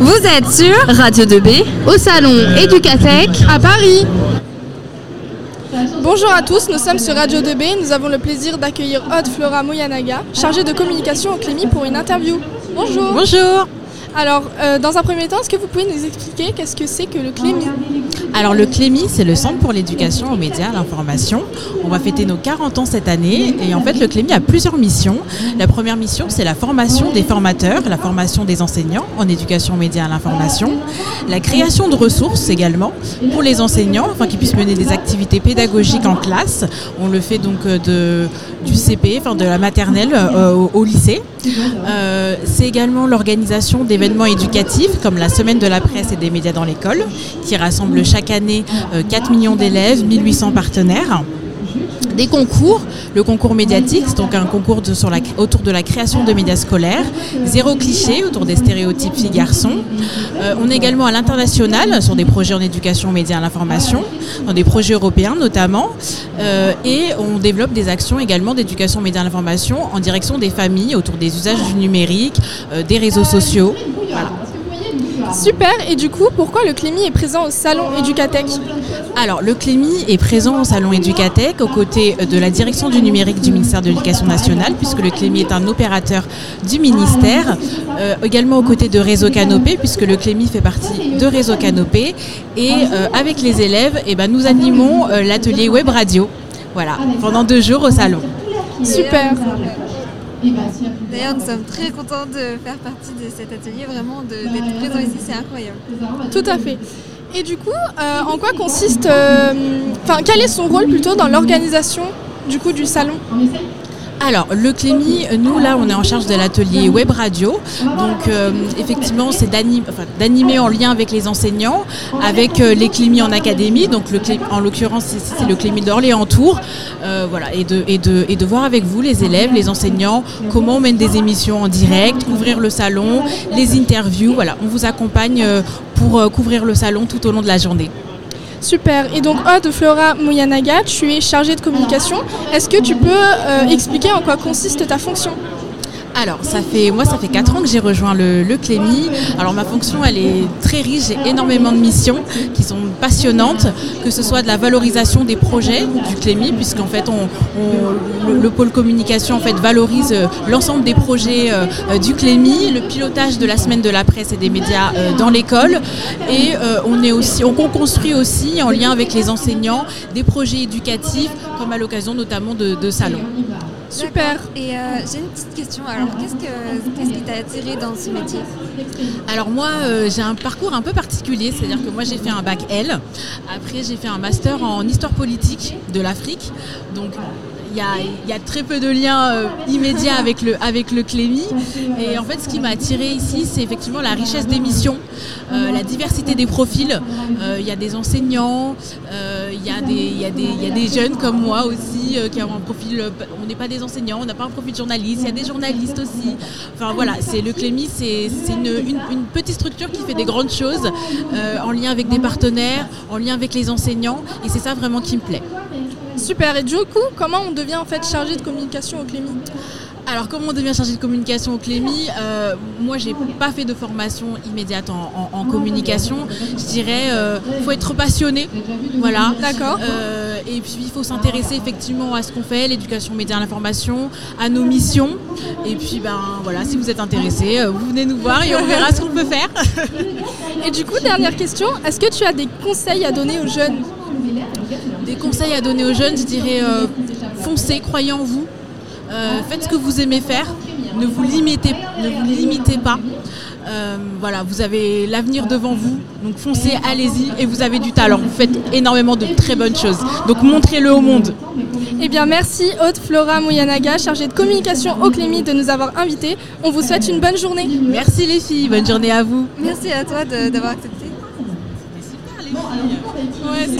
Vous êtes sur Radio 2B au salon Educatec à Paris. Bonjour à tous, nous sommes sur Radio 2B. Nous avons le plaisir d'accueillir Aude Flora Moyanaga, chargée de communication au Clémy pour une interview. Bonjour. Bonjour. Alors, euh, dans un premier temps, est-ce que vous pouvez nous expliquer qu'est-ce que c'est que le Clémy? Alors, le Clémy, c'est le Centre pour l'éducation aux médias, à l'information. On va fêter nos 40 ans cette année et en fait, le Clémy a plusieurs missions. La première mission, c'est la formation des formateurs, la formation des enseignants en éducation aux médias, à l'information, la création de ressources également pour les enseignants, afin qu'ils puissent mener des activités pédagogiques en classe. On le fait donc euh, de, du CP, enfin de la maternelle euh, au, lycée. Euh, c'est également l'organisation d'événements éducatifs comme la semaine de la presse et des médias dans l'école, qui rassemble chaque année 4 millions d'élèves, 1800 partenaires des concours. Le concours médiatique, c'est donc un concours autour de la création de médias scolaires. Zéro cliché autour des stéréotypes filles-garçons. Euh, on est également à l'international sur des projets en éducation médias l'information, dans des projets européens notamment. Euh, et on développe des actions également d'éducation médias l'information en direction des familles autour des usages du numérique, euh, des réseaux sociaux. Voilà. Super, et du coup, pourquoi le Clémy est présent au salon Educatec Alors, le Clémy est présent au salon Educatec aux côtés de la direction du numérique du ministère de l'Éducation nationale, puisque le Clémy est un opérateur du ministère, euh, également aux côtés de Réseau Canopé, puisque le Clémy fait partie de Réseau Canopé, et euh, avec les élèves, eh ben, nous animons euh, l'atelier web radio, voilà, pendant deux jours au salon. Super D'ailleurs, nous sommes très contents de faire partie de cet atelier, vraiment d'être présents ici, c'est incroyable. Tout à fait. Et du coup, euh, en quoi consiste, enfin, euh, quel est son rôle plutôt dans l'organisation du coup du salon? Alors, le Clémy, nous, là, on est en charge de l'atelier web radio. Donc, euh, effectivement, c'est d'animer en lien avec les enseignants, avec euh, les Clémy en académie. Donc, le en l'occurrence, c'est le Clémy d'Orléans-Tours. Euh, voilà, et de, et, de, voir avec vous, les élèves, les enseignants, comment on mène des émissions en direct, ouvrir le salon, les interviews. Voilà, on vous accompagne pour couvrir le salon tout au long de la journée. Super. Et donc, Aude Flora Mouyanaga, tu es chargée de communication. Est-ce que tu peux euh, expliquer en quoi consiste ta fonction? Alors, ça fait, moi, ça fait 4 ans que j'ai rejoint le, le. Alors, ma fonction, elle est très riche. J'ai énormément de missions qui sont passionnantes, que ce soit de la valorisation des projets du Clémy, puisqu'en fait, on, le, le, pôle communication en fait, valorise euh, l'ensemble des projets euh, du Clémy, le pilotage de la semaine de la presse et des médias euh, dans l'école. Et on, est aussi, on construit aussi, en lien avec les enseignants, des projets éducatifs, comme à l'occasion notamment de, de salons. Super. Et euh, j'ai une petite question. Alors, qu'est-ce, que, qu'est-ce qui t'a attiré dans ce métier? Alors moi, euh, j'ai un parcours un peu particulier. C'est-à-dire que moi, j'ai fait un bac L. Après, j'ai fait un master en histoire politique de l'Afrique. Donc, il y, a, très peu de liens euh, immédiats avec le, avec le Clémy. Et en fait, ce qui m'a attiré ici, c'est effectivement la richesse des missions, euh, la diversité des profils. Euh, il y a des enseignants, il y, a des, y, y a des jeunes comme moi aussi qui ont un profil. on n'est pas des enseignants, on n'a pas un profil journaliste. Il y a des journalistes aussi. Enfin voilà, c'est le Clémy, c'est une, petite structure qui fait des grandes choses en lien avec des partenaires, en lien avec les enseignants. Et c'est ça vraiment qui me plaît. Super. Et du coup, comment on devient en fait chargé de communication au Clémy? Alors comment on devient chargé de communication au Clémy? Euh, Moi j'ai pas fait de formation immédiate en, en, en communication. Je dirais euh, faut être passionné, voilà. D'accord. Euh, et puis il faut s'intéresser effectivement à ce qu'on fait, l'éducation média, l'information, à nos missions. Et puis ben voilà, si vous êtes intéressé, vous venez nous voir et on verra ce qu'on peut faire. et du coup dernière question, est-ce que tu as des conseils à donner aux jeunes? Des conseils à donner aux jeunes, je dirais euh, foncez, croyez en vous, euh, faites ce que vous aimez faire, ne vous limitez, ne vous limitez pas. Euh, voilà, vous avez l'avenir devant vous, donc foncez, allez-y et vous avez du talent. Vous faites énormément de très bonnes choses, donc montrez-le au monde. Eh bien, merci Haute Flora Mouyanaga, chargée de communication au Clémy, de nous avoir invités. On vous souhaite une bonne journée. Merci les filles, bonne journée à vous. Merci à toi d'avoir accepté